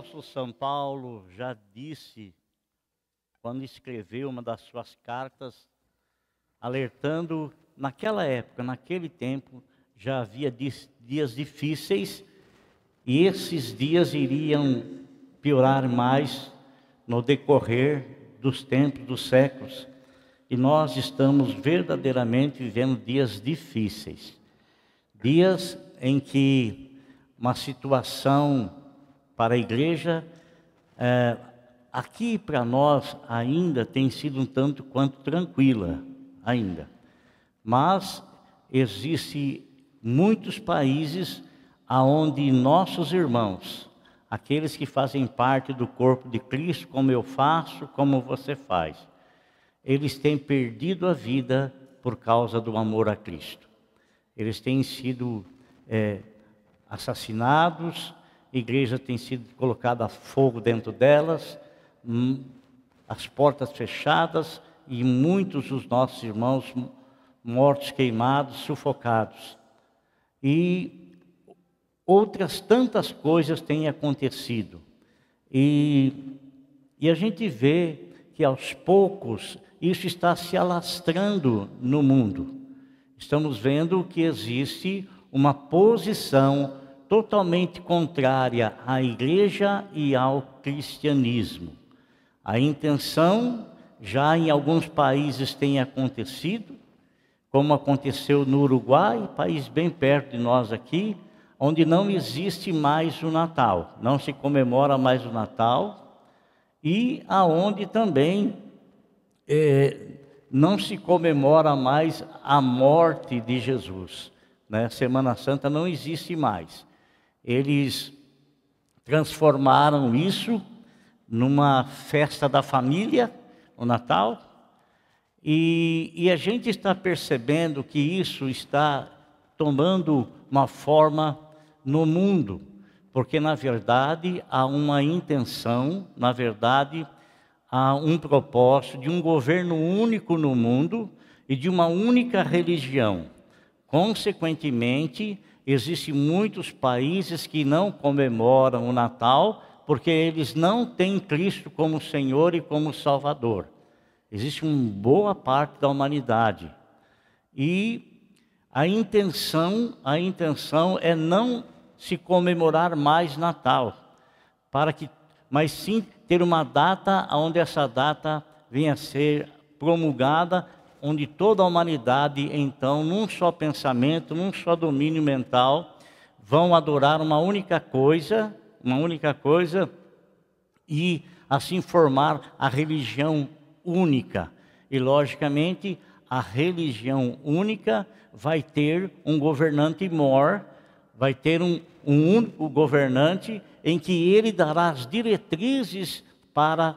apóstolo São Paulo já disse, quando escreveu uma das suas cartas, alertando, naquela época, naquele tempo, já havia dias difíceis e esses dias iriam piorar mais no decorrer dos tempos, dos séculos. E nós estamos verdadeiramente vivendo dias difíceis. Dias em que uma situação para a igreja, é, aqui para nós ainda tem sido um tanto quanto tranquila, ainda. Mas existe muitos países aonde nossos irmãos, aqueles que fazem parte do corpo de Cristo, como eu faço, como você faz, eles têm perdido a vida por causa do amor a Cristo. Eles têm sido é, assassinados, igreja tem sido colocada a fogo dentro delas, hum, as portas fechadas e muitos dos nossos irmãos mortos, queimados, sufocados. E outras tantas coisas têm acontecido. E, e a gente vê que aos poucos isso está se alastrando no mundo. Estamos vendo que existe uma posição totalmente contrária à igreja e ao cristianismo. A intenção já em alguns países tem acontecido, como aconteceu no Uruguai, país bem perto de nós aqui, onde não existe mais o Natal, não se comemora mais o Natal, e aonde também é, não se comemora mais a morte de Jesus. Né? Semana Santa não existe mais. Eles transformaram isso numa festa da família, o Natal, e, e a gente está percebendo que isso está tomando uma forma no mundo, porque na verdade há uma intenção, na verdade há um propósito de um governo único no mundo e de uma única religião. Consequentemente, existem muitos países que não comemoram o Natal porque eles não têm Cristo como Senhor e como Salvador. Existe uma boa parte da humanidade. E a intenção, a intenção é não se comemorar mais Natal, para que, mas sim ter uma data onde essa data venha a ser promulgada, onde toda a humanidade, então, num só pensamento, num só domínio mental, vão adorar uma única coisa, uma única coisa, e assim formar a religião única. E, logicamente, a religião única vai ter um governante mor, vai ter um, um único governante em que ele dará as diretrizes para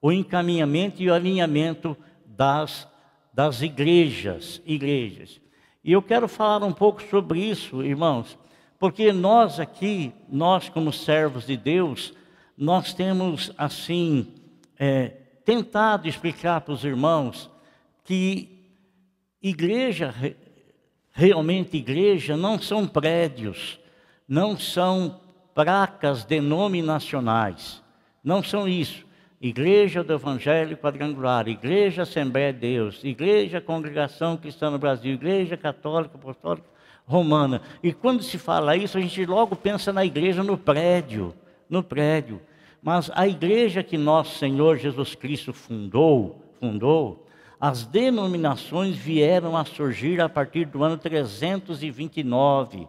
o encaminhamento e o alinhamento das, das igrejas, igrejas. E eu quero falar um pouco sobre isso, irmãos, porque nós aqui, nós como servos de Deus, nós temos assim é, tentado explicar para os irmãos que igreja, realmente igreja, não são prédios, não são placas denominacionais, não são isso. Igreja do Evangelho Quadrangular, Igreja Assembleia de Deus, Igreja Congregação Cristã no Brasil, Igreja Católica Apostólica Romana. E quando se fala isso, a gente logo pensa na igreja no prédio, no prédio. Mas a igreja que nosso Senhor Jesus Cristo fundou, fundou, as denominações vieram a surgir a partir do ano 329.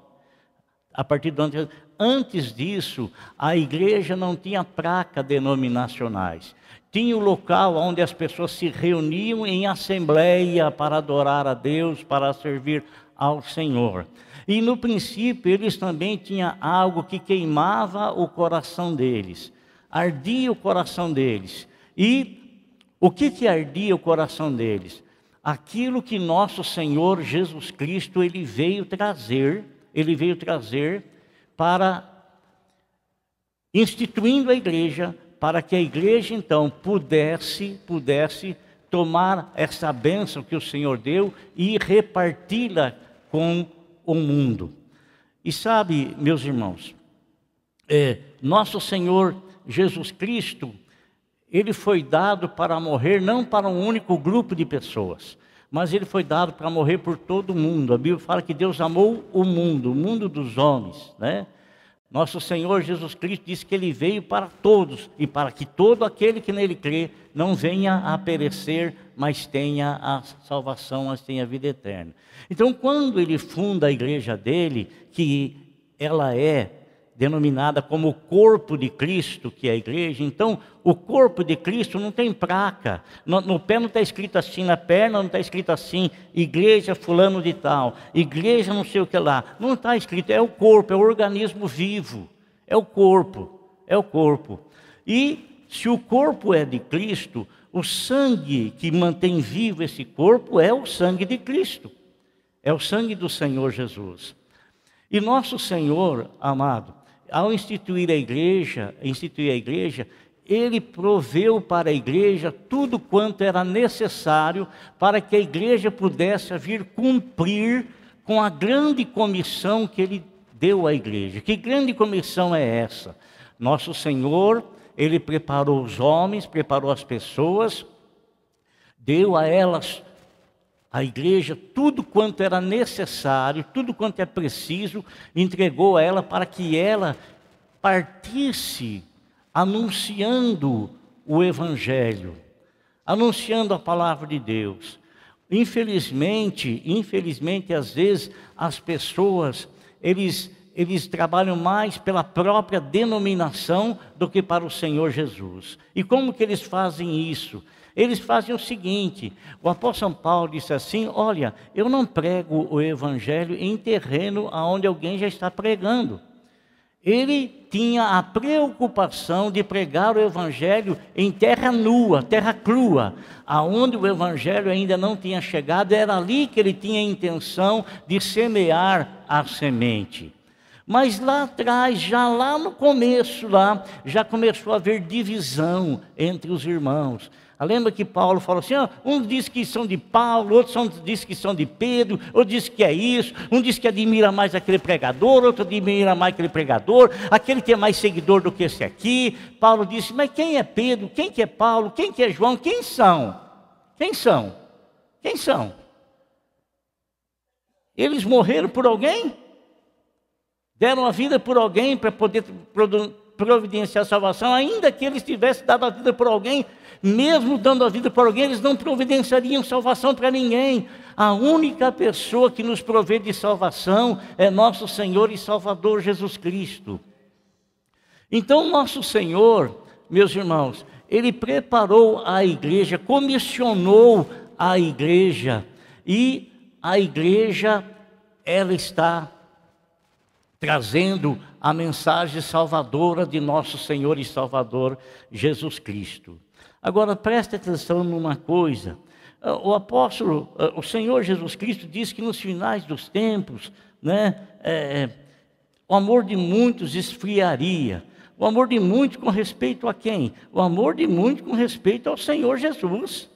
A partir do ano antes disso, a igreja não tinha placa denominacionais. Tinha o local onde as pessoas se reuniam em assembleia para adorar a Deus, para servir ao Senhor. E no princípio, eles também tinham algo que queimava o coração deles ardia o coração deles. E o que, que ardia o coração deles? Aquilo que nosso Senhor Jesus Cristo ele veio trazer, ele veio trazer para instituindo a igreja, para que a igreja então pudesse, pudesse tomar essa bênção que o Senhor deu e reparti-la com o mundo. E sabe, meus irmãos, é, nosso Senhor Jesus Cristo, ele foi dado para morrer não para um único grupo de pessoas, mas ele foi dado para morrer por todo mundo. A Bíblia fala que Deus amou o mundo, o mundo dos homens, né? Nosso Senhor Jesus Cristo disse que ele veio para todos e para que todo aquele que nele crê não venha a perecer, mas tenha a salvação, mas tenha a vida eterna. Então, quando ele funda a igreja dele, que ela é denominada como o corpo de Cristo, que é a igreja. Então, o corpo de Cristo não tem placa. No, no pé não está escrito assim, na perna não está escrito assim, igreja fulano de tal, igreja não sei o que lá. Não está escrito, é o corpo, é o organismo vivo. É o corpo, é o corpo. E se o corpo é de Cristo, o sangue que mantém vivo esse corpo é o sangue de Cristo. É o sangue do Senhor Jesus. E nosso Senhor, amado, ao instituir a igreja, instituir a igreja, ele proveu para a igreja tudo quanto era necessário para que a igreja pudesse vir cumprir com a grande comissão que ele deu à igreja. Que grande comissão é essa? Nosso Senhor, ele preparou os homens, preparou as pessoas, deu a elas a igreja tudo quanto era necessário, tudo quanto é preciso, entregou a ela para que ela partisse anunciando o evangelho, anunciando a palavra de Deus. Infelizmente, infelizmente às vezes as pessoas eles eles trabalham mais pela própria denominação do que para o Senhor Jesus. E como que eles fazem isso? Eles fazem o seguinte: o apóstolo São Paulo disse assim: Olha, eu não prego o evangelho em terreno onde alguém já está pregando. Ele tinha a preocupação de pregar o evangelho em terra nua, terra crua, aonde o evangelho ainda não tinha chegado, era ali que ele tinha a intenção de semear a semente. Mas lá atrás, já lá no começo, lá, já começou a haver divisão entre os irmãos. Lembra que Paulo falou assim: ah, um diz que são de Paulo, outros são, diz que são de Pedro, outro diz que é isso, um diz que admira mais aquele pregador, outro admira mais aquele pregador, aquele tem mais seguidor do que esse aqui. Paulo disse: Mas quem é Pedro? Quem que é Paulo? Quem que é João? Quem são? Quem são? Quem são? Eles morreram por alguém? Deram a vida por alguém para poder providenciar a salvação, ainda que eles tivessem dado a vida por alguém, mesmo dando a vida por alguém, eles não providenciariam salvação para ninguém. A única pessoa que nos provê de salvação é nosso Senhor e Salvador Jesus Cristo. Então, nosso Senhor, meus irmãos, ele preparou a igreja, comissionou a igreja, e a igreja, ela está trazendo a mensagem salvadora de nosso Senhor e Salvador Jesus Cristo. Agora preste atenção numa coisa. O apóstolo, o Senhor Jesus Cristo diz que nos finais dos tempos, né, é, o amor de muitos esfriaria. O amor de muitos com respeito a quem? O amor de muitos com respeito ao Senhor Jesus.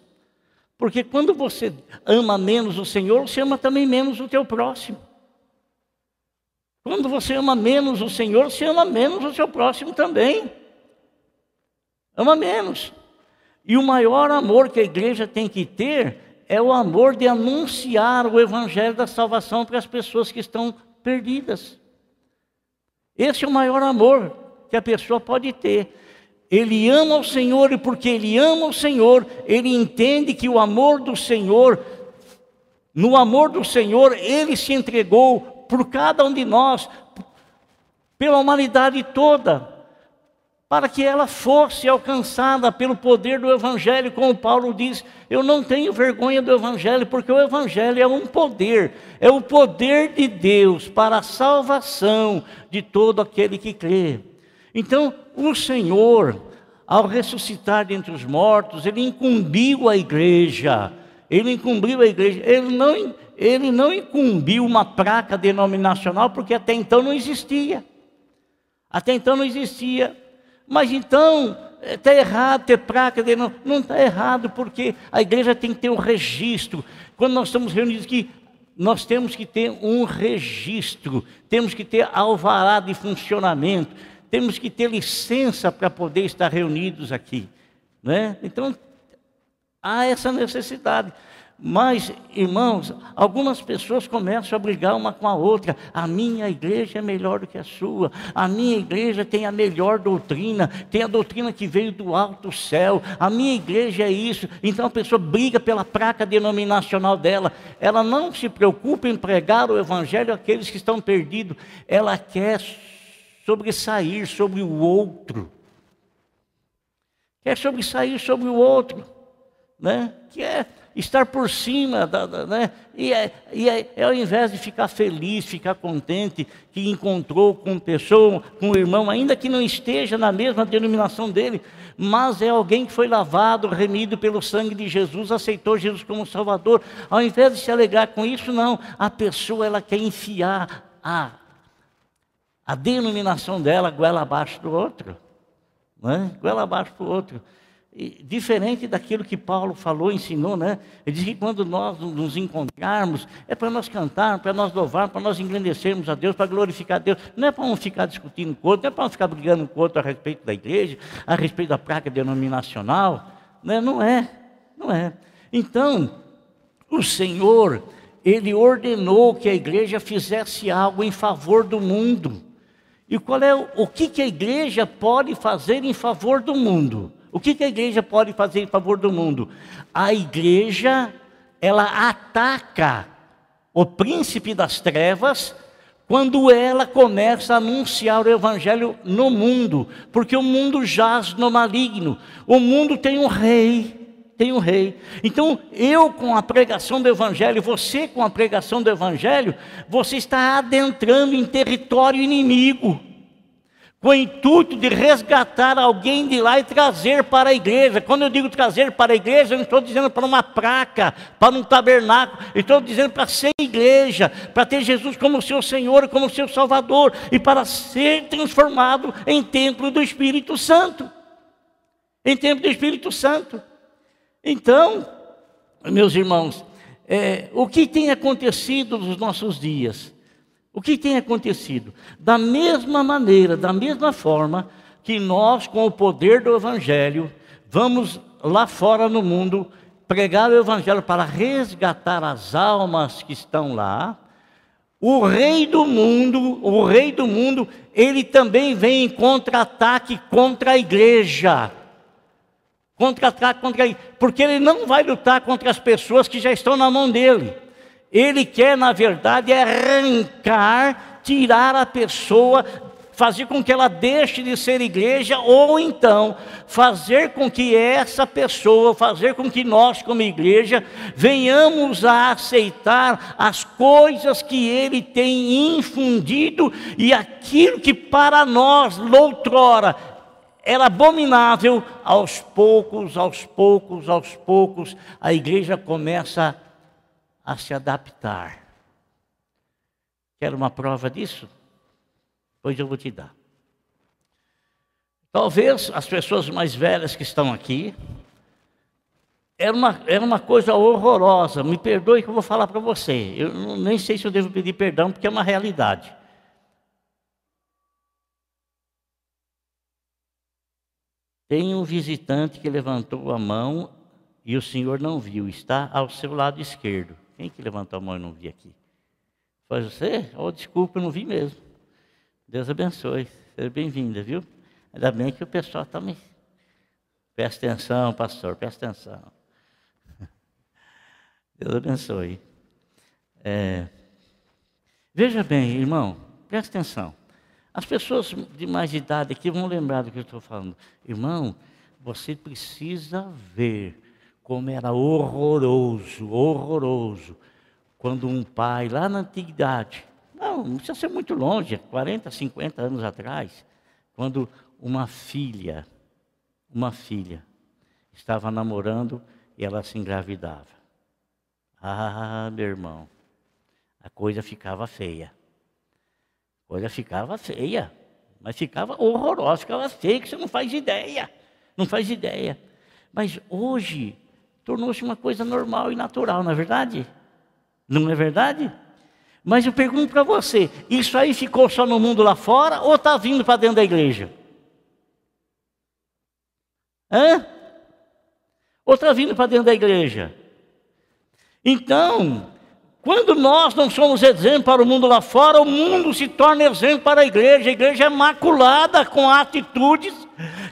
Porque quando você ama menos o Senhor, você ama também menos o teu próximo. Quando você ama menos o Senhor, você ama menos o seu próximo também. Ama menos. E o maior amor que a igreja tem que ter é o amor de anunciar o evangelho da salvação para as pessoas que estão perdidas. Esse é o maior amor que a pessoa pode ter. Ele ama o Senhor e porque ele ama o Senhor, ele entende que o amor do Senhor, no amor do Senhor, ele se entregou por cada um de nós, pela humanidade toda para que ela fosse alcançada pelo poder do Evangelho, como Paulo diz, eu não tenho vergonha do Evangelho, porque o Evangelho é um poder, é o poder de Deus para a salvação de todo aquele que crê. Então, o Senhor, ao ressuscitar dentre os mortos, ele incumbiu a igreja, ele incumbiu a igreja, ele não, ele não incumbiu uma placa denominacional, porque até então não existia. Até então não existia mas então, está errado ter placa. Não está errado, porque a igreja tem que ter um registro. Quando nós estamos reunidos aqui, nós temos que ter um registro, temos que ter alvará de funcionamento, temos que ter licença para poder estar reunidos aqui. Né? Então, há essa necessidade. Mas, irmãos, algumas pessoas começam a brigar uma com a outra. A minha igreja é melhor do que a sua. A minha igreja tem a melhor doutrina, tem a doutrina que veio do alto céu. A minha igreja é isso. Então a pessoa briga pela placa denominacional dela. Ela não se preocupa em pregar o evangelho àqueles que estão perdidos. Ela quer sobressair sobre o outro. Quer sobressair sobre o outro, né? Quer estar por cima, da, da, né? E, é, e é, é, ao invés de ficar feliz, ficar contente que encontrou com pessoa, com o irmão, ainda que não esteja na mesma denominação dele, mas é alguém que foi lavado, remido pelo sangue de Jesus, aceitou Jesus como Salvador. Ao invés de se alegrar com isso, não. A pessoa ela quer enfiar a, a denominação dela goela abaixo do outro, né? goela abaixo do outro diferente daquilo que Paulo falou, ensinou, né? Ele diz que quando nós nos encontrarmos, é para nós cantar, para nós louvar, para nós engrandecermos a Deus, para glorificar a Deus. Não é para não ficar discutindo com o outro, não é para não ficar brigando com o outro a respeito da igreja, a respeito da praga denominacional. Né? Não é, não é. Então, o Senhor, Ele ordenou que a igreja fizesse algo em favor do mundo. E qual é o, o que, que a igreja pode fazer em favor do mundo? O que, a igreja pode fazer em favor do mundo? A igreja, ela ataca o príncipe das trevas quando ela começa a anunciar o evangelho no mundo, porque o mundo jaz no maligno. O mundo tem um rei, tem um rei. Então, eu com a pregação do evangelho, você com a pregação do evangelho, você está adentrando em território inimigo com o intuito de resgatar alguém de lá e trazer para a igreja. Quando eu digo trazer para a igreja, eu não estou dizendo para uma placa, para um tabernáculo, eu estou dizendo para ser igreja, para ter Jesus como seu Senhor, como seu Salvador, e para ser transformado em templo do Espírito Santo. Em templo do Espírito Santo. Então, meus irmãos, é, o que tem acontecido nos nossos dias? O que tem acontecido? Da mesma maneira, da mesma forma que nós, com o poder do Evangelho, vamos lá fora no mundo pregar o Evangelho para resgatar as almas que estão lá. O rei do mundo, o rei do mundo, ele também vem em contra-ataque contra a igreja. Contra-ataque contra a igreja, porque ele não vai lutar contra as pessoas que já estão na mão dele. Ele quer, na verdade, arrancar, tirar a pessoa, fazer com que ela deixe de ser igreja, ou então fazer com que essa pessoa, fazer com que nós, como igreja, venhamos a aceitar as coisas que ele tem infundido e aquilo que para nós, loutrora, era abominável, aos poucos, aos poucos, aos poucos, a igreja começa a a se adaptar. Quer uma prova disso? Pois eu vou te dar. Talvez as pessoas mais velhas que estão aqui, era uma, era uma coisa horrorosa. Me perdoe que eu vou falar para você. Eu nem sei se eu devo pedir perdão, porque é uma realidade. Tem um visitante que levantou a mão e o senhor não viu, está ao seu lado esquerdo. Quem que levantou a mão e não vi aqui? Foi você? Oh, desculpa, eu não vi mesmo. Deus abençoe. Seja bem-vinda, viu? Ainda bem que o pessoal está me. Presta atenção, pastor, presta atenção. Deus abençoe. É... Veja bem, irmão, presta atenção. As pessoas de mais idade aqui vão lembrar do que eu estou falando. Irmão, você precisa ver como era horroroso, horroroso, quando um pai, lá na antiguidade, não, não precisa ser muito longe, 40, 50 anos atrás, quando uma filha, uma filha, estava namorando e ela se engravidava. Ah, meu irmão, a coisa ficava feia. A coisa ficava feia, mas ficava horrorosa, ficava feia, que você não faz ideia. Não faz ideia. Mas hoje, tornou-se uma coisa normal e natural, não é verdade? Não é verdade? Mas eu pergunto para você: isso aí ficou só no mundo lá fora ou está vindo para dentro da igreja? Hã? Ou está vindo para dentro da igreja? Então, quando nós não somos exemplo para o mundo lá fora, o mundo se torna exemplo para a igreja. A igreja é maculada com atitudes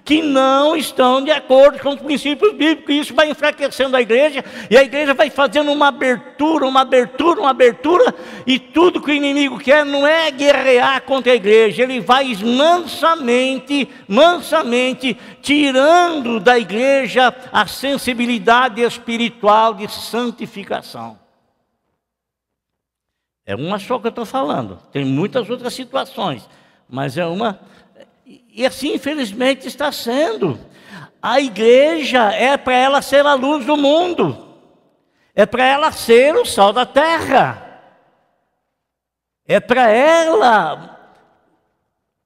que não estão de acordo com os princípios bíblicos. Isso vai enfraquecendo a igreja, e a igreja vai fazendo uma abertura, uma abertura, uma abertura, e tudo que o inimigo quer não é guerrear contra a igreja, ele vai mansamente, mansamente, tirando da igreja a sensibilidade espiritual de santificação. É uma só que eu estou falando. Tem muitas outras situações, mas é uma. E assim, infelizmente, está sendo. A igreja é para ela ser a luz do mundo, é para ela ser o sal da terra, é para ela,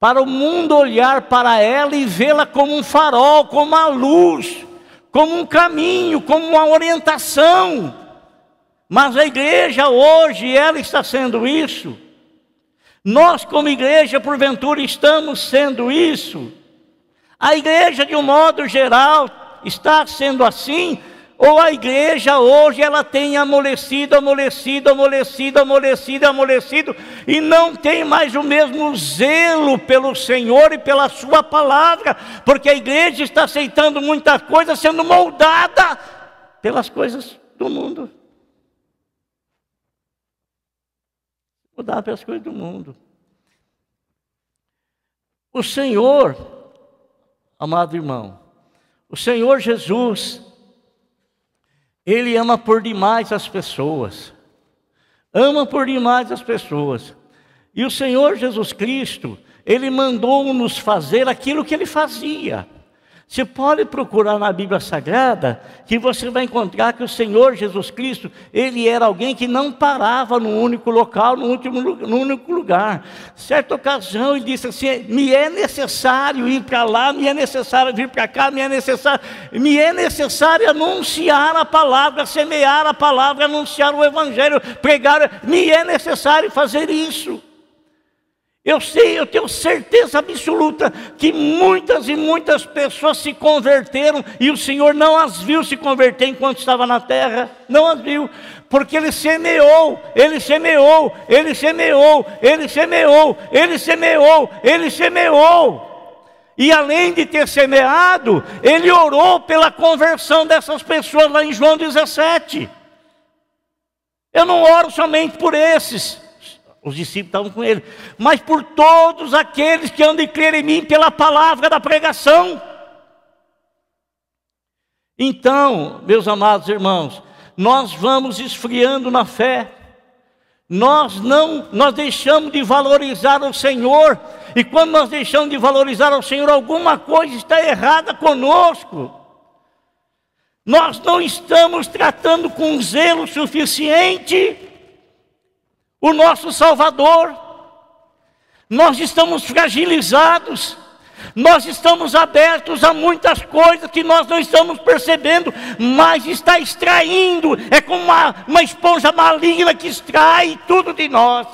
para o mundo olhar para ela e vê-la como um farol, como uma luz, como um caminho, como uma orientação. Mas a igreja hoje, ela está sendo isso. Nós, como igreja, porventura, estamos sendo isso. A igreja, de um modo geral, está sendo assim. Ou a igreja hoje ela tem amolecido, amolecido, amolecido, amolecido, amolecido, e não tem mais o mesmo zelo pelo Senhor e pela Sua palavra, porque a igreja está aceitando muita coisa sendo moldada pelas coisas do mundo. Mudar pelas coisas do mundo. O Senhor, amado irmão, o Senhor Jesus, Ele ama por demais as pessoas, ama por demais as pessoas. E o Senhor Jesus Cristo, Ele mandou-nos fazer aquilo que Ele fazia. Você pode procurar na Bíblia Sagrada que você vai encontrar que o Senhor Jesus Cristo, ele era alguém que não parava num único local, no último único lugar. Certa ocasião ele disse assim: "Me é necessário ir para lá, me é necessário vir para cá, me é necessário, me é necessário anunciar a palavra, semear a palavra, anunciar o evangelho, pregar, me é necessário fazer isso." Eu sei, eu tenho certeza absoluta que muitas e muitas pessoas se converteram e o Senhor não as viu se converter enquanto estava na terra, não as viu, porque Ele semeou, Ele semeou, Ele semeou, Ele semeou, Ele semeou, Ele semeou. E além de ter semeado, Ele orou pela conversão dessas pessoas lá em João 17. Eu não oro somente por esses, os discípulos estavam com ele, mas por todos aqueles que hão de crer em mim pela palavra da pregação. Então, meus amados irmãos, nós vamos esfriando na fé. Nós não, nós deixamos de valorizar o Senhor, e quando nós deixamos de valorizar o Senhor, alguma coisa está errada conosco. Nós não estamos tratando com zelo suficiente o nosso Salvador. Nós estamos fragilizados, nós estamos abertos a muitas coisas que nós não estamos percebendo, mas está extraindo, é como uma, uma esponja maligna que extrai tudo de nós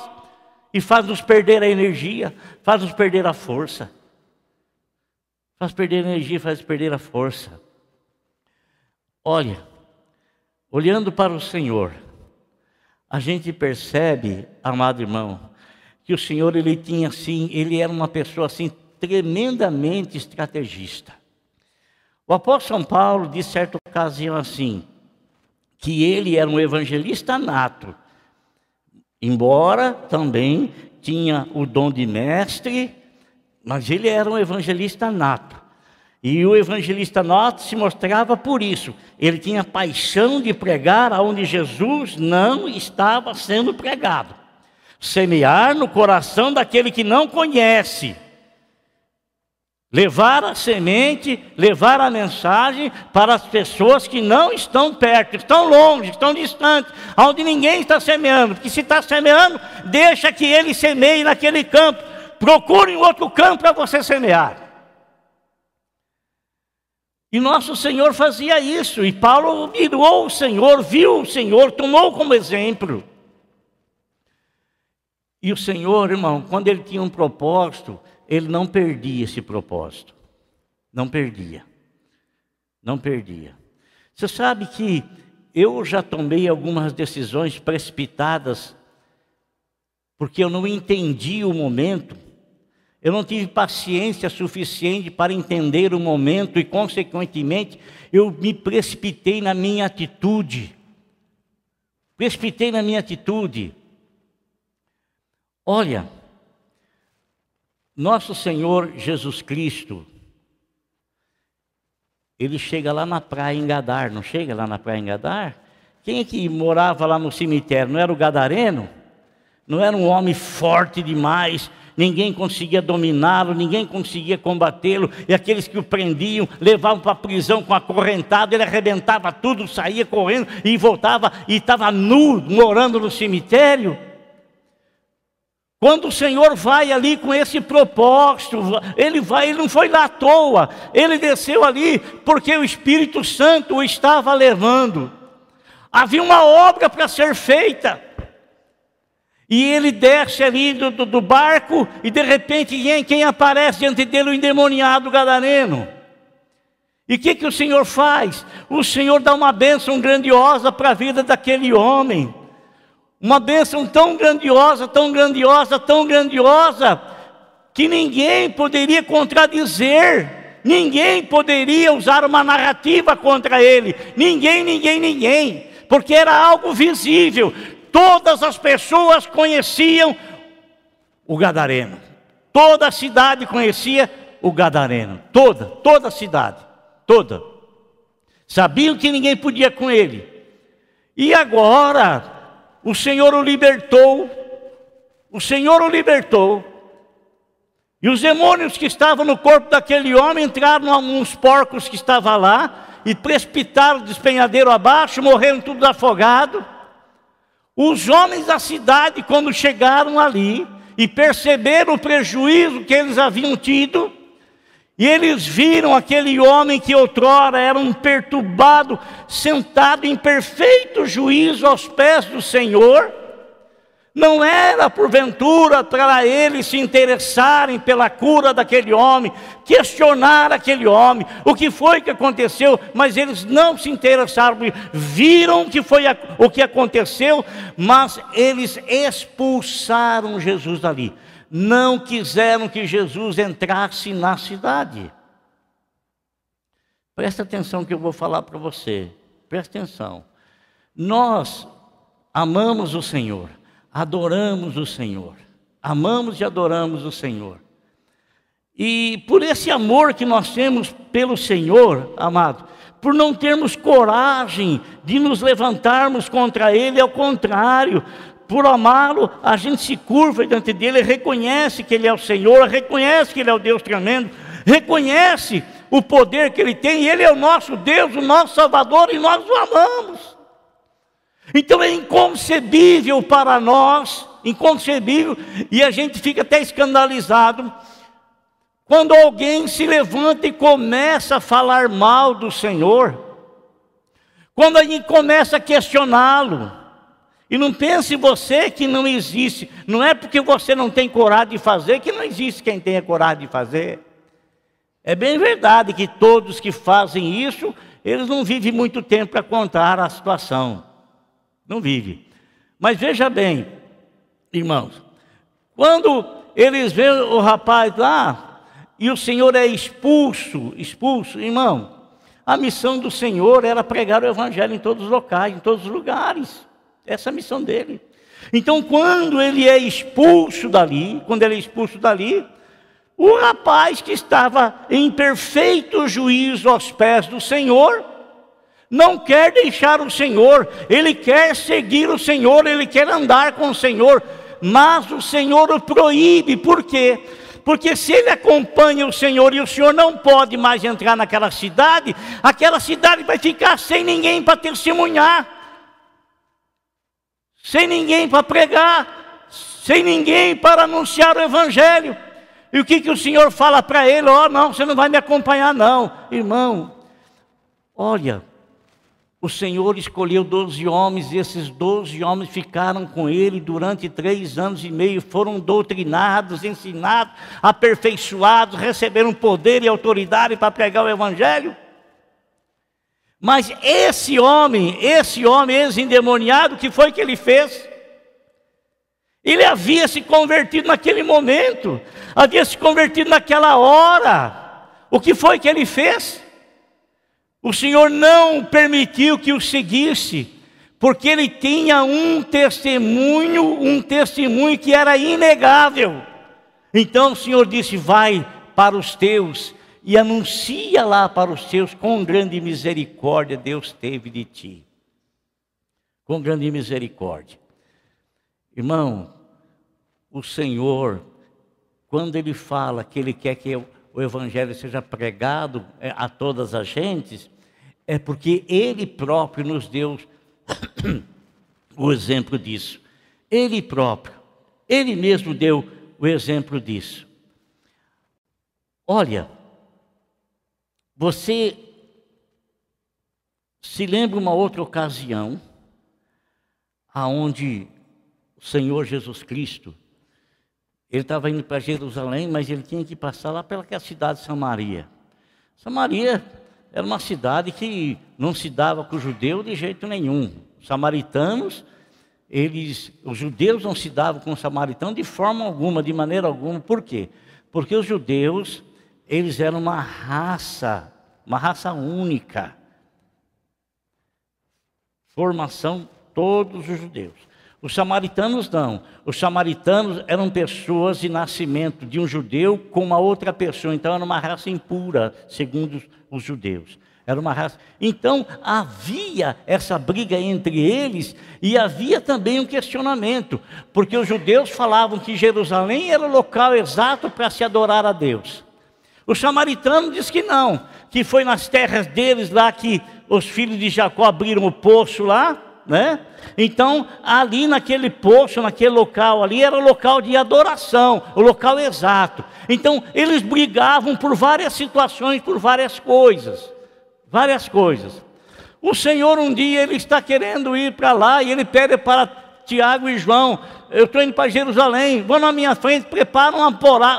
e faz nos perder a energia, faz nos perder a força. Faz perder a energia, faz perder a força. Olha, olhando para o Senhor, a gente percebe, amado irmão, que o Senhor ele tinha assim, ele era uma pessoa assim tremendamente estrategista. O apóstolo São Paulo disse certa ocasião assim, que ele era um evangelista nato, embora também tinha o dom de mestre, mas ele era um evangelista nato. E o evangelista Nato se mostrava por isso. Ele tinha paixão de pregar aonde Jesus não estava sendo pregado. Semear no coração daquele que não conhece. Levar a semente, levar a mensagem para as pessoas que não estão perto, estão longe, estão distantes, onde ninguém está semeando. Porque se está semeando, deixa que ele semeie naquele campo. Procure um outro campo para você semear. E nosso Senhor fazia isso, e Paulo mirou o Senhor, viu o Senhor, tomou como exemplo. E o Senhor, irmão, quando ele tinha um propósito, ele não perdia esse propósito. Não perdia. Não perdia. Você sabe que eu já tomei algumas decisões precipitadas, porque eu não entendi o momento, eu não tive paciência suficiente para entender o momento e, consequentemente, eu me precipitei na minha atitude. Precipitei na minha atitude. Olha, nosso Senhor Jesus Cristo, ele chega lá na praia em Gadar, não chega lá na praia em Gadar? Quem é que morava lá no cemitério? Não era o Gadareno? Não era um homem forte demais, ninguém conseguia dominá-lo, ninguém conseguia combatê-lo, e aqueles que o prendiam levavam para a prisão com acorrentado, ele arrebentava tudo, saía correndo e voltava e estava nu, morando no cemitério. Quando o Senhor vai ali com esse propósito, ele vai, ele não foi lá à toa, ele desceu ali porque o Espírito Santo o estava levando. Havia uma obra para ser feita. E ele desce ali do, do, barco e de repente quem, quem, aparece diante dele? O endemoniado gadareno. E o que, que o Senhor faz? O Senhor dá uma bênção grandiosa para a vida daquele homem. Uma bênção tão grandiosa, tão grandiosa, tão grandiosa, que ninguém poderia contradizer, ninguém poderia usar uma narrativa contra ele, ninguém, ninguém, ninguém, porque era algo visível, todas as pessoas conheciam o Gadareno, toda a cidade conhecia o Gadareno, toda, toda a cidade, toda, sabiam que ninguém podia com ele, e agora, o Senhor o libertou, o Senhor o libertou. E os demônios que estavam no corpo daquele homem entraram alguns porcos que estavam lá e precipitaram o despenhadeiro abaixo, morreram todos afogados. Os homens da cidade, quando chegaram ali e perceberam o prejuízo que eles haviam tido, e eles viram aquele homem que outrora era um perturbado, sentado em perfeito juízo aos pés do Senhor. Não era porventura para eles se interessarem pela cura daquele homem, questionar aquele homem, o que foi que aconteceu, mas eles não se interessaram, viram que foi o que aconteceu, mas eles expulsaram Jesus dali não quiseram que Jesus entrasse na cidade. Presta atenção que eu vou falar para você. Presta atenção. Nós amamos o Senhor, adoramos o Senhor, amamos e adoramos o Senhor. E por esse amor que nós temos pelo Senhor, amado, por não termos coragem de nos levantarmos contra Ele, ao contrário, por amá-lo, a gente se curva diante dele, reconhece que ele é o Senhor, reconhece que ele é o Deus tremendo, reconhece o poder que ele tem, e ele é o nosso Deus, o nosso Salvador, e nós o amamos. Então é inconcebível para nós, inconcebível, e a gente fica até escandalizado quando alguém se levanta e começa a falar mal do Senhor, quando a gente começa a questioná-lo, e não pense você que não existe, não é porque você não tem coragem de fazer que não existe quem tenha coragem de fazer. É bem verdade que todos que fazem isso, eles não vivem muito tempo para contar a situação. Não vive. Mas veja bem, irmãos, quando eles veem o rapaz lá e o Senhor é expulso, expulso, irmão, a missão do Senhor era pregar o evangelho em todos os locais, em todos os lugares. Essa é a missão dele. Então, quando ele é expulso dali, quando ele é expulso dali, o rapaz que estava em perfeito juízo aos pés do Senhor, não quer deixar o Senhor, ele quer seguir o Senhor, ele quer andar com o Senhor, mas o Senhor o proíbe, por quê? Porque se ele acompanha o Senhor e o Senhor não pode mais entrar naquela cidade, aquela cidade vai ficar sem ninguém para testemunhar sem ninguém para pregar, sem ninguém para anunciar o Evangelho. E o que, que o Senhor fala para ele? Ó, oh, não, você não vai me acompanhar, não, irmão. Olha, o Senhor escolheu doze homens, e esses doze homens ficaram com ele durante três anos e meio, foram doutrinados, ensinados, aperfeiçoados, receberam poder e autoridade para pregar o Evangelho. Mas esse homem, esse homem ex-endemoniado, o que foi que ele fez? Ele havia se convertido naquele momento, havia se convertido naquela hora. O que foi que ele fez? O Senhor não permitiu que o seguisse, porque ele tinha um testemunho, um testemunho que era inegável. Então o Senhor disse: Vai para os teus e anuncia lá para os seus com grande misericórdia Deus teve de ti. Com grande misericórdia. Irmão, o Senhor, quando Ele fala que Ele quer que o Evangelho seja pregado é, a todas as gentes, é porque Ele próprio nos deu o exemplo disso. Ele próprio, Ele mesmo deu o exemplo disso. Olha, você se lembra uma outra ocasião aonde o Senhor Jesus Cristo ele estava indo para Jerusalém, mas ele tinha que passar lá pela cidade de Samaria. Samaria era uma cidade que não se dava com o judeu de jeito nenhum. Os samaritanos, eles, os judeus não se davam com os samaritanos de forma alguma, de maneira alguma. Por quê? Porque os judeus eles eram uma raça, uma raça única. Formação todos os judeus. Os samaritanos não. Os samaritanos eram pessoas de nascimento de um judeu com uma outra pessoa. Então era uma raça impura, segundo os judeus. Era uma raça. Então havia essa briga entre eles e havia também um questionamento, porque os judeus falavam que Jerusalém era o local exato para se adorar a Deus. O samaritano diz que não, que foi nas terras deles lá que os filhos de Jacó abriram o poço lá, né? Então, ali naquele poço, naquele local ali, era o local de adoração, o local exato. Então, eles brigavam por várias situações, por várias coisas. Várias coisas. O Senhor um dia ele está querendo ir para lá e ele pede para Tiago e João: eu estou indo para Jerusalém, vou na minha frente, prepara uma,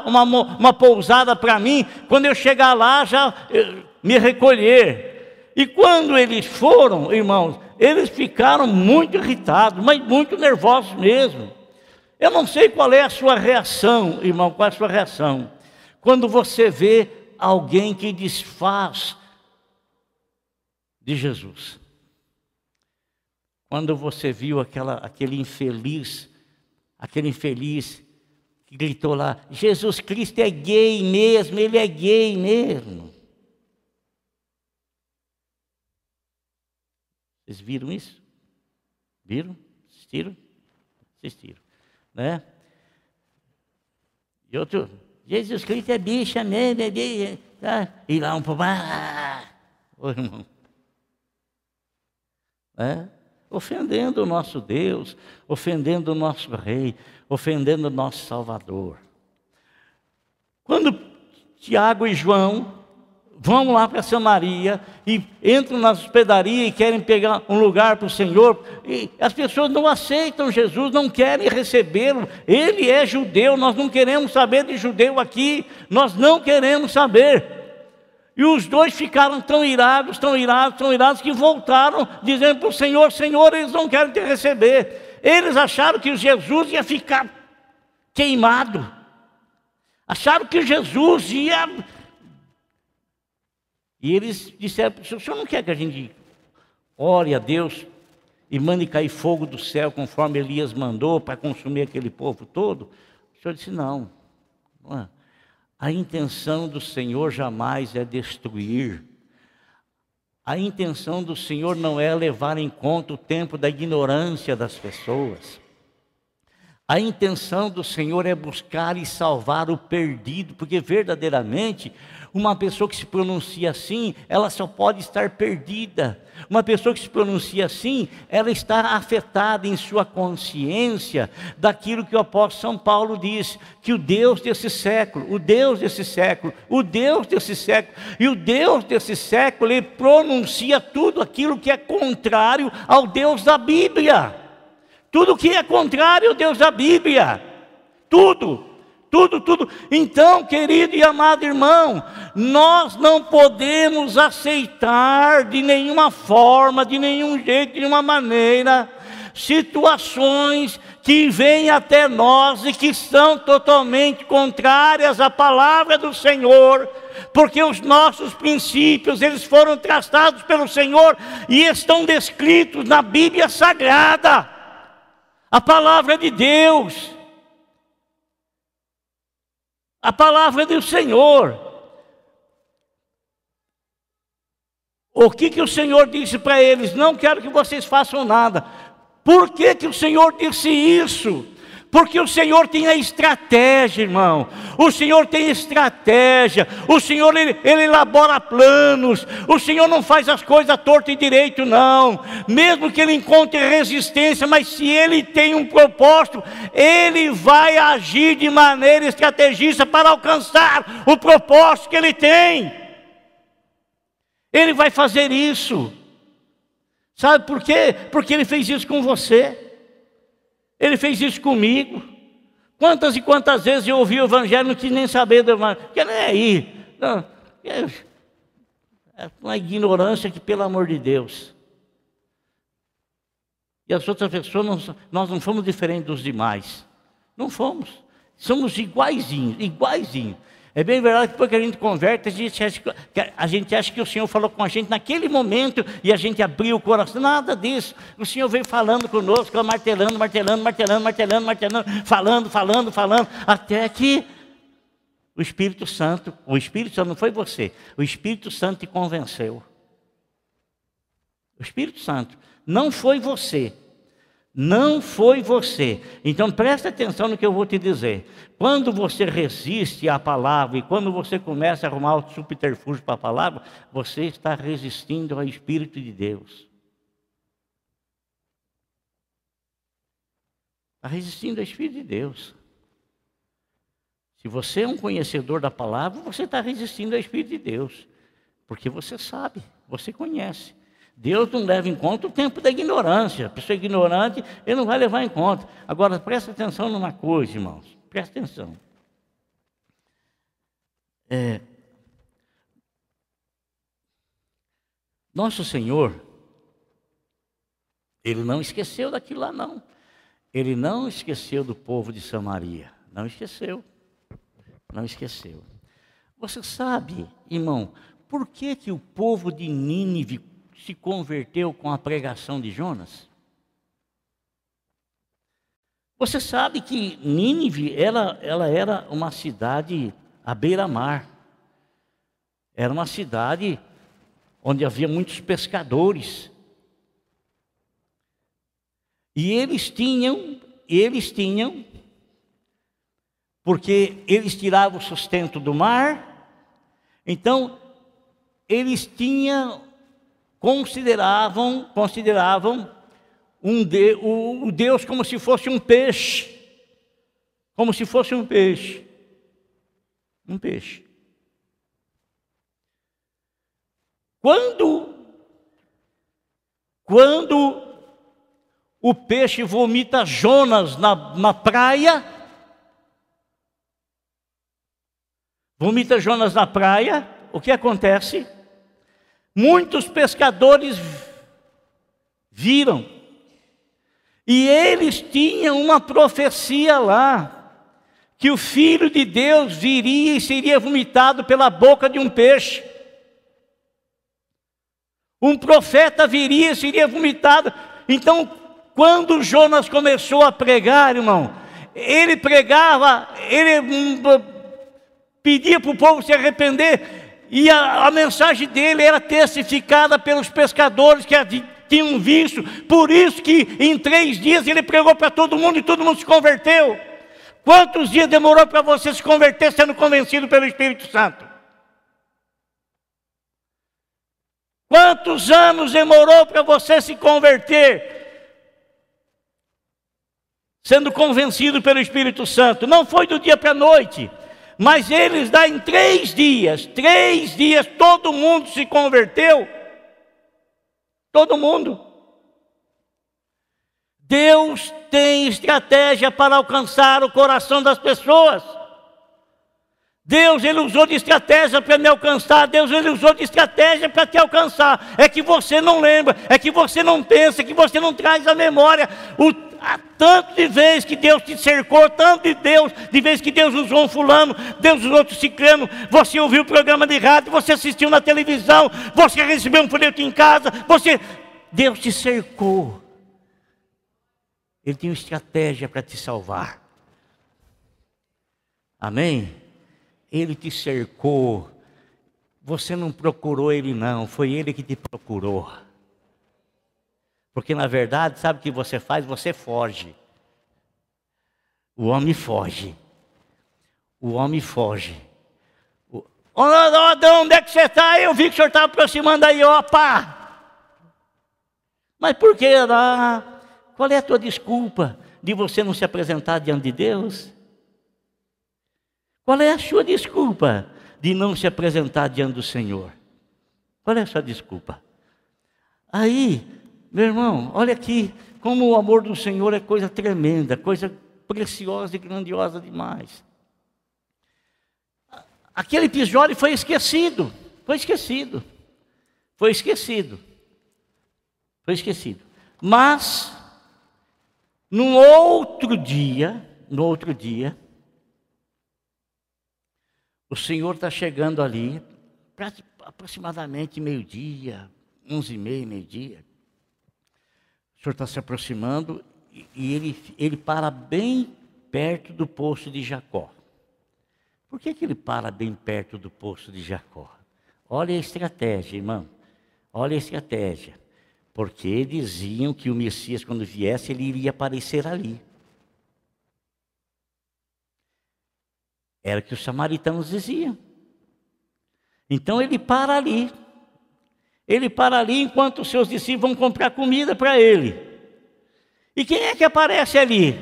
uma, uma pousada para mim, quando eu chegar lá já eh, me recolher. E quando eles foram, irmãos, eles ficaram muito irritados, mas muito nervosos mesmo. Eu não sei qual é a sua reação, irmão, qual é a sua reação, quando você vê alguém que desfaz de Jesus. Quando você viu aquela, aquele infeliz aquele infeliz que gritou lá: Jesus Cristo é gay mesmo, ele é gay mesmo. Vocês viram isso? Viram? Assistiram? Assistiram. Né? E outro, Jesus Cristo é bicha mesmo, é bicha. Tá? E lá um pouco. Ah! Irmão. É? ofendendo o nosso Deus, ofendendo o nosso Rei, ofendendo o nosso Salvador. Quando Tiago e João vão lá para Samaria e entram na hospedaria e querem pegar um lugar para o Senhor, e as pessoas não aceitam Jesus, não querem recebê-lo. Ele é judeu, nós não queremos saber de judeu aqui, nós não queremos saber. E os dois ficaram tão irados, tão irados, tão irados, que voltaram dizendo para o Senhor: Senhor, eles não querem te receber. Eles acharam que Jesus ia ficar queimado. Acharam que Jesus ia. E eles disseram para o Senhor: o Senhor não quer que a gente ore a Deus e mande cair fogo do céu, conforme Elias mandou, para consumir aquele povo todo? O Senhor disse: Não. é. A intenção do Senhor jamais é destruir. A intenção do Senhor não é levar em conta o tempo da ignorância das pessoas. A intenção do Senhor é buscar e salvar o perdido, porque verdadeiramente uma pessoa que se pronuncia assim, ela só pode estar perdida. Uma pessoa que se pronuncia assim, ela está afetada em sua consciência daquilo que o apóstolo São Paulo diz, que o Deus desse século, o Deus desse século, o Deus desse século, e o Deus desse século, ele pronuncia tudo aquilo que é contrário ao Deus da Bíblia. Tudo que é contrário Deus da Bíblia. Tudo. Tudo, tudo. Então, querido e amado irmão, nós não podemos aceitar de nenhuma forma, de nenhum jeito, de nenhuma maneira, situações que vêm até nós e que são totalmente contrárias à palavra do Senhor, porque os nossos princípios, eles foram traçados pelo Senhor e estão descritos na Bíblia Sagrada a palavra de Deus, a palavra do Senhor. O que, que o Senhor disse para eles? Não quero que vocês façam nada. Por que, que o Senhor disse isso? Porque o Senhor tem a estratégia, irmão. O Senhor tem estratégia. O Senhor ele, ele elabora planos. O Senhor não faz as coisas torto e direito, não. Mesmo que ele encontre resistência, mas se ele tem um propósito, ele vai agir de maneira estrategista para alcançar o propósito que ele tem. Ele vai fazer isso. Sabe por quê? Porque ele fez isso com você. Ele fez isso comigo. Quantas e quantas vezes eu ouvi o evangelho, não quis nem saber do evangelho, porque nem aí. Não, é, é uma ignorância que, pelo amor de Deus. E as outras pessoas, não, nós não fomos diferentes dos demais. Não fomos. Somos iguaizinhos, iguaizinhos. É bem verdade que depois que a gente converte, a gente, acha que, a gente acha que o Senhor falou com a gente naquele momento e a gente abriu o coração. Nada disso. O Senhor veio falando conosco, martelando, martelando, martelando, martelando, martelando, falando, falando, falando, até que o Espírito Santo, o Espírito Santo não foi você, o Espírito Santo te convenceu. O Espírito Santo não foi você, não foi você. Então preste atenção no que eu vou te dizer. Quando você resiste à palavra e quando você começa a arrumar o subterfúgio para a palavra, você está resistindo ao Espírito de Deus. Está resistindo ao Espírito de Deus. Se você é um conhecedor da palavra, você está resistindo ao Espírito de Deus. Porque você sabe, você conhece. Deus não leva em conta o tempo da ignorância. A pessoa ignorante, ele não vai levar em conta. Agora, presta atenção numa coisa, irmãos. Presta atenção. É, nosso Senhor, Ele não esqueceu daquilo lá, não. Ele não esqueceu do povo de Samaria. Não esqueceu. Não esqueceu. Você sabe, irmão, por que, que o povo de Nínive se converteu com a pregação de Jonas? Você sabe que Nínive ela, ela era uma cidade à beira-mar. Era uma cidade onde havia muitos pescadores. E eles tinham, eles tinham, porque eles tiravam o sustento do mar, então eles tinham consideravam, consideravam um de, o, o Deus como se fosse um peixe. Como se fosse um peixe. Um peixe. Quando, quando o peixe vomita Jonas na, na praia, vomita Jonas na praia, o que acontece? Muitos pescadores viram. E eles tinham uma profecia lá, que o Filho de Deus viria e seria vomitado pela boca de um peixe. Um profeta viria e seria vomitado. Então, quando Jonas começou a pregar, irmão, ele pregava, ele hum, pedia para o povo se arrepender, e a, a mensagem dele era testificada pelos pescadores que, tinham visto, por isso que em três dias ele pregou para todo mundo e todo mundo se converteu. Quantos dias demorou para você se converter sendo convencido pelo Espírito Santo? Quantos anos demorou para você se converter? Sendo convencido pelo Espírito Santo. Não foi do dia para a noite. Mas eles dá em três dias. Três dias todo mundo se converteu. Todo mundo. Deus tem estratégia para alcançar o coração das pessoas. Deus ele usou de estratégia para me alcançar, Deus ele usou de estratégia para te alcançar. É que você não lembra, é que você não pensa, é que você não traz a memória. O, tanto de vezes que Deus te cercou, tanto de Deus, de vezes que Deus usou um fulano, Deus usou outro ciclano, você ouviu o programa de rádio, você assistiu na televisão, você recebeu um folheto em casa, você. Deus te cercou. Ele tem uma estratégia para te salvar. Amém? Ele te cercou. Você não procurou ele, não, foi ele que te procurou. Porque na verdade, sabe o que você faz? Você foge. O homem foge. O homem foge. O... Oh, Adão, onde é que você está? Eu vi que o senhor estava aproximando aí, opa! Mas por que? Ah, qual é a tua desculpa de você não se apresentar diante de Deus? Qual é a sua desculpa de não se apresentar diante do Senhor? Qual é a sua desculpa? Aí, meu irmão, olha aqui como o amor do Senhor é coisa tremenda, coisa preciosa e grandiosa demais. Aquele episódio foi esquecido, foi esquecido, foi esquecido, foi esquecido. Mas, no outro dia, no outro dia, o Senhor está chegando ali, aproximadamente meio-dia, onze e meia, meio-dia. O Senhor está se aproximando e ele, ele para bem perto do poço de Jacó. Por que, que ele para bem perto do poço de Jacó? Olha a estratégia, irmão. Olha a estratégia. Porque diziam que o Messias, quando viesse, ele iria aparecer ali. Era o que os samaritanos diziam. Então ele para ali. Ele para ali enquanto os seus discípulos vão comprar comida para ele. E quem é que aparece ali?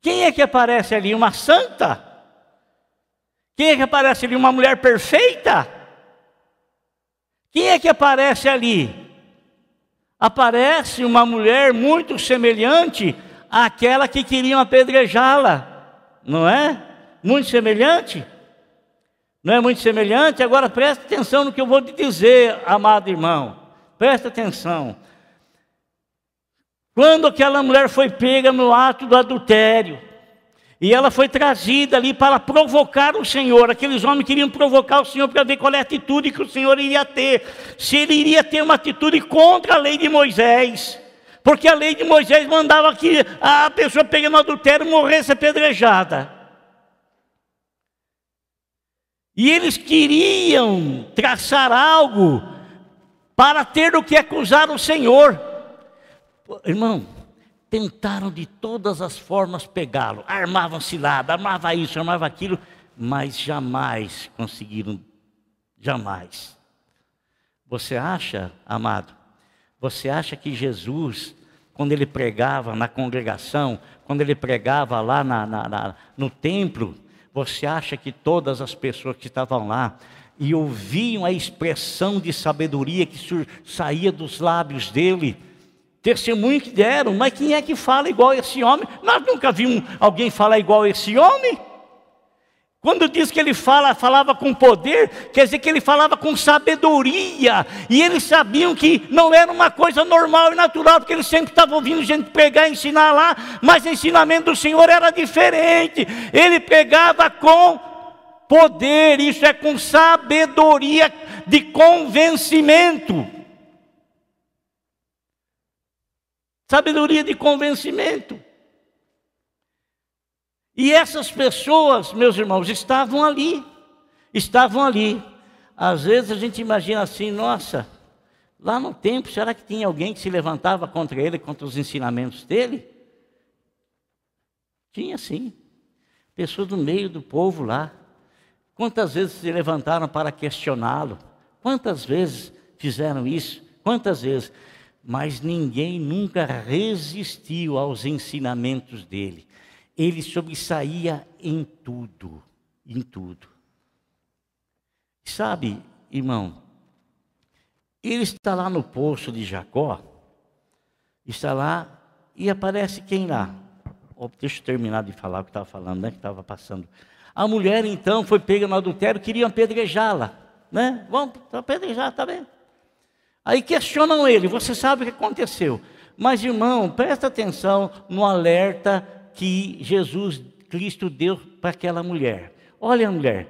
Quem é que aparece ali? Uma santa? Quem é que aparece ali? Uma mulher perfeita? Quem é que aparece ali? Aparece uma mulher muito semelhante àquela que queriam apedrejá-la, não é? Muito semelhante? Não é muito semelhante? Agora preste atenção no que eu vou te dizer, amado irmão. Preste atenção. Quando aquela mulher foi pega no ato do adultério, e ela foi trazida ali para provocar o Senhor. Aqueles homens queriam provocar o Senhor para ver qual é a atitude que o Senhor iria ter. Se ele iria ter uma atitude contra a lei de Moisés. Porque a lei de Moisés mandava que a pessoa pegando adultério morresse apedrejada. E eles queriam traçar algo para ter o que acusar o Senhor. Irmão, tentaram de todas as formas pegá-lo, armavam cilada, armava isso, armava aquilo, mas jamais conseguiram, jamais. Você acha, amado, você acha que Jesus, quando ele pregava na congregação, quando ele pregava lá na, na, na, no templo, você acha que todas as pessoas que estavam lá e ouviam a expressão de sabedoria que saía dos lábios dele, testemunho que deram, mas quem é que fala igual a esse homem? Nós nunca vimos alguém falar igual a esse homem. Quando diz que ele fala, falava com poder, quer dizer que ele falava com sabedoria. E eles sabiam que não era uma coisa normal e natural, porque eles sempre estavam ouvindo gente pregar e ensinar lá, mas o ensinamento do Senhor era diferente. Ele pegava com poder, isso é com sabedoria de convencimento. Sabedoria de convencimento. E essas pessoas, meus irmãos, estavam ali, estavam ali. Às vezes a gente imagina assim, nossa, Lá no templo, será que tinha alguém que se levantava contra ele, contra os ensinamentos dele? Tinha sim. Pessoas do meio do povo lá. Quantas vezes se levantaram para questioná-lo? Quantas vezes fizeram isso? Quantas vezes? Mas ninguém nunca resistiu aos ensinamentos dele. Ele sobressaía em tudo, em tudo. Sabe, irmão, ele está lá no poço de Jacó, está lá e aparece quem lá? Oh, deixa eu terminar de falar o que estava falando, né? Que estava passando. A mulher então foi pega no adultério, queriam apedrejá-la, né? Vamos apedrejar, tá bem. Aí questionam ele, você sabe o que aconteceu. Mas irmão, presta atenção no alerta que Jesus Cristo deu para aquela mulher. Olha, mulher,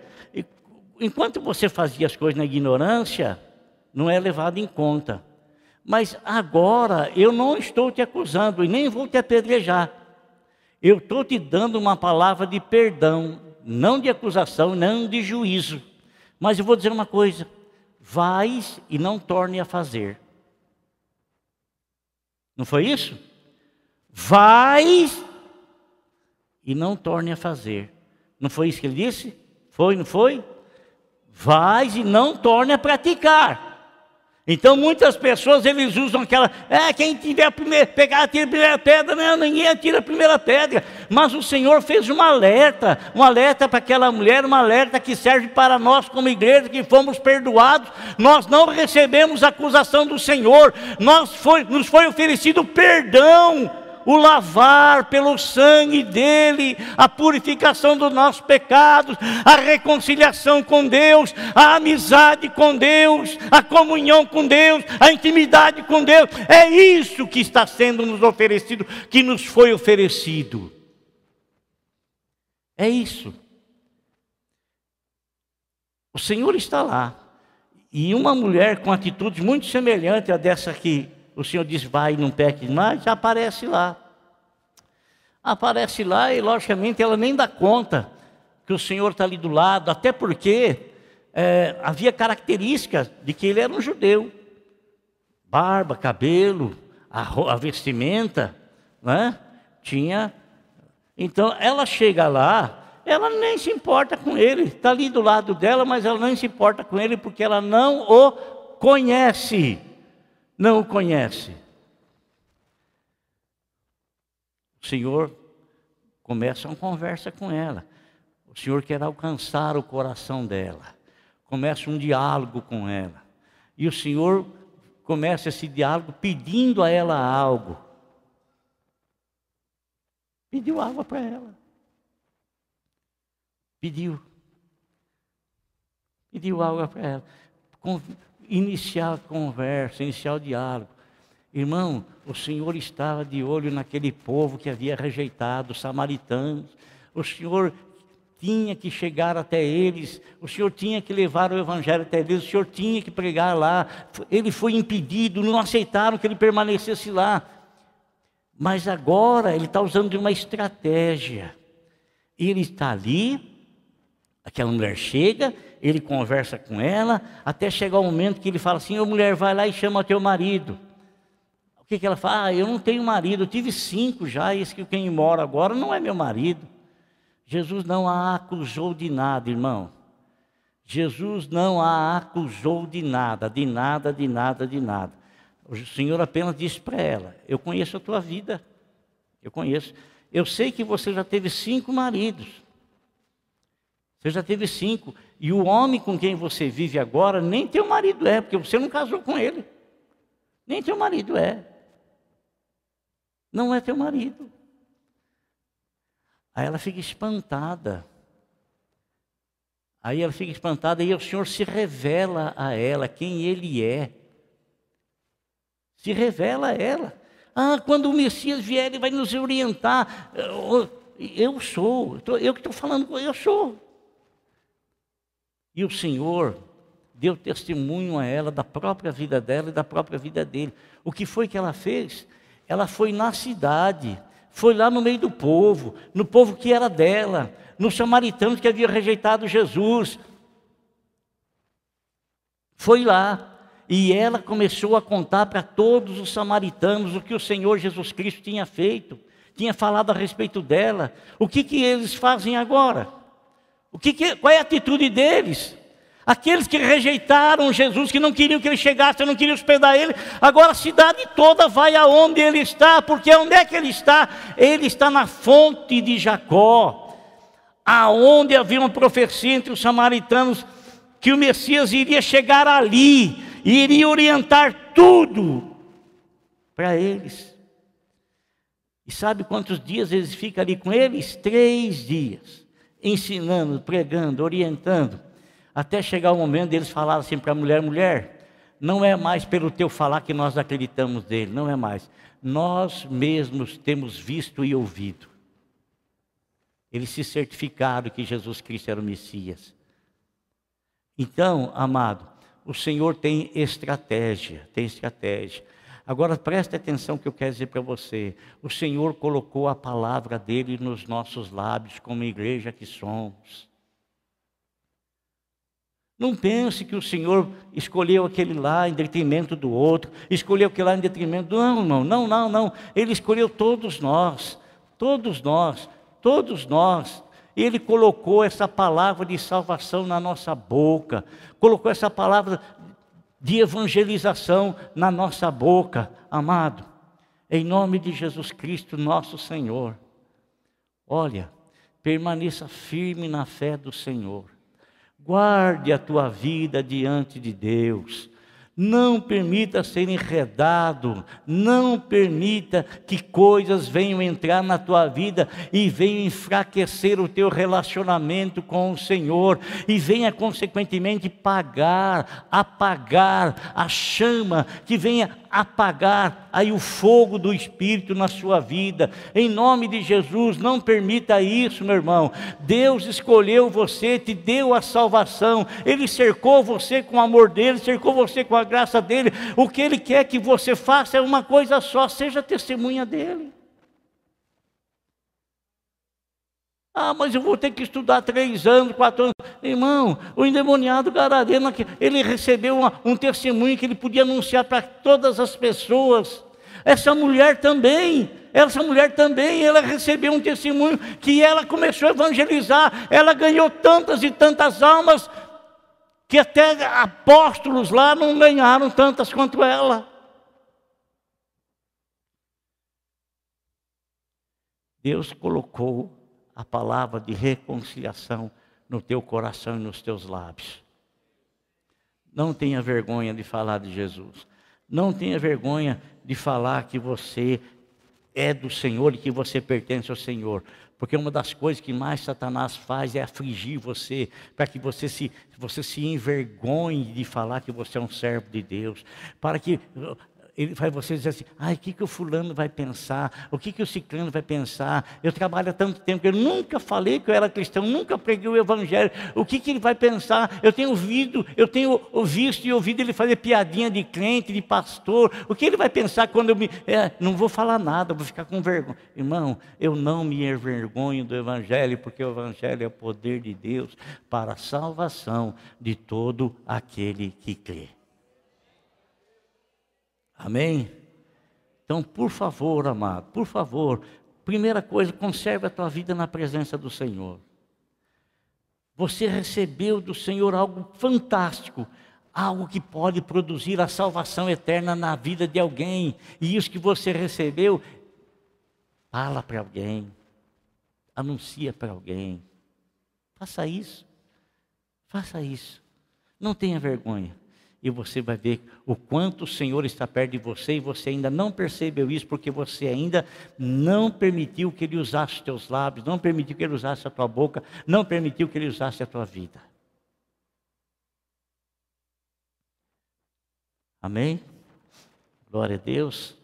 enquanto você fazia as coisas na ignorância, não é levado em conta. Mas agora eu não estou te acusando e nem vou te apedrejar. Eu estou te dando uma palavra de perdão, não de acusação, não de juízo. Mas eu vou dizer uma coisa: vais e não torne a fazer. Não foi isso? Vais e não torne a fazer. Não foi isso que ele disse? Foi, não foi? Vais e não torne a praticar. Então muitas pessoas eles usam aquela, é, quem tiver a primeira, pegar, atira a primeira pedra, não, ninguém atira a primeira pedra. Mas o Senhor fez um alerta, um alerta para aquela mulher, um alerta que serve para nós como igreja, que fomos perdoados, nós não recebemos acusação do Senhor, nós foi, nos foi oferecido perdão o lavar pelo sangue dele, a purificação dos nossos pecados, a reconciliação com Deus, a amizade com Deus, a comunhão com Deus, a intimidade com Deus. É isso que está sendo nos oferecido, que nos foi oferecido. É isso. O Senhor está lá. E uma mulher com atitudes muito semelhantes a dessa que o Senhor diz, vai, não peque mais, aparece lá. Aparece lá e, logicamente, ela nem dá conta que o Senhor está ali do lado, até porque é, havia características de que ele era um judeu. Barba, cabelo, a, a vestimenta, né? Tinha. Então, ela chega lá, ela nem se importa com ele, está ali do lado dela, mas ela não se importa com ele porque ela não o conhece não o conhece. O Senhor começa uma conversa com ela. O Senhor quer alcançar o coração dela. Começa um diálogo com ela. E o Senhor começa esse diálogo pedindo a ela algo. Pediu água para ela. Pediu. Pediu água para ela iniciar a conversa, iniciar o diálogo. Irmão, o Senhor estava de olho naquele povo que havia rejeitado, os samaritanos. O Senhor tinha que chegar até eles, o Senhor tinha que levar o Evangelho até eles, o Senhor tinha que pregar lá. Ele foi impedido, não aceitaram que ele permanecesse lá. Mas agora ele está usando de uma estratégia. Ele está ali, aquela mulher chega, ele conversa com ela, até chegar o momento que ele fala assim: Ô mulher, vai lá e chama teu marido. O que, que ela fala? Ah, eu não tenho marido, eu tive cinco já, e esse que quem mora agora não é meu marido. Jesus não a acusou de nada, irmão. Jesus não a acusou de nada, de nada, de nada, de nada. O Senhor apenas disse para ela: Eu conheço a tua vida, eu conheço. Eu sei que você já teve cinco maridos. Você já teve cinco. E o homem com quem você vive agora nem teu marido é, porque você não casou com ele. Nem teu marido é. Não é teu marido. Aí ela fica espantada. Aí ela fica espantada e o Senhor se revela a ela quem ele é. Se revela a ela. Ah, quando o Messias vier, ele vai nos orientar. Eu sou, eu que estou falando, eu sou. E o Senhor deu testemunho a ela da própria vida dela e da própria vida dele. O que foi que ela fez? Ela foi na cidade, foi lá no meio do povo, no povo que era dela, nos samaritanos que haviam rejeitado Jesus. Foi lá E ela começou a contar para todos os samaritanos o que o Senhor Jesus Cristo tinha feito, tinha falado a respeito dela. O que, que eles fazem agora? O que, que qual é a atitude deles? Aqueles que rejeitaram Jesus, que não queriam que ele chegasse, não queriam hospedar ele, agora a cidade toda vai aonde ele está, porque onde é que ele está? Ele está na fonte de Jacó, aonde havia uma profecia entre os samaritanos que o Messias iria chegar ali e iria orientar tudo para eles. E sabe quantos dias eles ficam ali com eles? Três dias, ensinando, pregando, orientando, até chegar o momento deles falarem assim para a mulher: mulher, não é mais pelo teu falar que nós acreditamos nele, não é mais. Nós mesmos temos visto e ouvido. Eles se certificaram que Jesus Cristo era o Messias. Então, amado, o Senhor tem estratégia, tem estratégia. Agora preste atenção que eu quero dizer para você. O Senhor colocou a palavra dele nos nossos lábios, como igreja que somos. Não pense que o Senhor escolheu aquele lá em detrimento do outro, escolheu aquele lá em detrimento do não, não, não, não, não. Ele escolheu todos nós, todos nós, todos nós. Ele colocou essa palavra de salvação na nossa boca, colocou essa palavra de evangelização na nossa boca, amado, em nome de Jesus Cristo, nosso Senhor. Olha, permaneça firme na fé do Senhor, guarde a tua vida diante de Deus, não permita ser enredado, não permita que coisas venham entrar na tua vida e venham enfraquecer o teu relacionamento com o Senhor. E venha consequentemente pagar, apagar a chama que venha apagar aí o fogo do Espírito na sua vida. Em nome de Jesus, não permita isso, meu irmão. Deus escolheu você, te deu a salvação, Ele cercou você com o amor dele, cercou você com a graça dele. O que Ele quer que você faça é uma coisa só: seja testemunha dele. Ah, mas eu vou ter que estudar três anos, quatro anos. Irmão, o endemoniado Gadareno, ele recebeu uma, um testemunho que ele podia anunciar para todas as pessoas. Essa mulher também, essa mulher também, ela recebeu um testemunho que ela começou a evangelizar. Ela ganhou tantas e tantas almas que até apóstolos lá não ganharam tantas quanto ela. Deus colocou a palavra de reconciliação no teu coração e nos teus lábios. Não tenha vergonha de falar de Jesus. Não tenha vergonha de falar que você é do Senhor e que você pertence ao Senhor. Porque uma das coisas que mais Satanás faz é afligir você, para que você se, você se envergonhe de falar que você é um servo de Deus, para que ele faz você dizer assim, ai, o que, que o fulano vai pensar? O que, que o ciclano vai pensar? Eu trabalho há tanto tempo eu nunca falei que eu era cristão, nunca preguei o evangelho. O que, que ele vai pensar? Eu tenho ouvido, eu tenho visto e ouvido ele fazer piadinha de crente, de pastor. O que ele vai pensar quando eu me. É, não vou falar nada, vou ficar com vergonha. Irmão, eu não me envergonho do evangelho, porque o evangelho é o poder de Deus para a salvação de todo aquele que crê. Amém? Então, por favor, amado, por favor, primeira coisa, conserve a tua vida na presença do Senhor. Você recebeu do Senhor algo fantástico, algo que pode produzir a salvação eterna na vida de alguém. E isso que você recebeu, fala para alguém, anuncia para alguém. Faça isso. Faça isso. Não tenha vergonha e você vai ver o quanto o Senhor está perto de você e você ainda não percebeu isso porque você ainda não permitiu que Ele usasse teus lábios, não permitiu que Ele usasse a tua boca, não permitiu que Ele usasse a tua vida. Amém? Glória a Deus.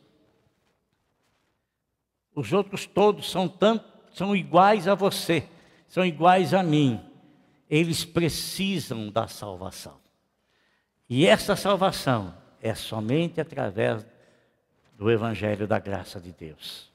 Os outros todos são, tanto, são iguais a você, são iguais a mim. Eles precisam da salvação. E essa salvação é somente através do Evangelho da graça de Deus.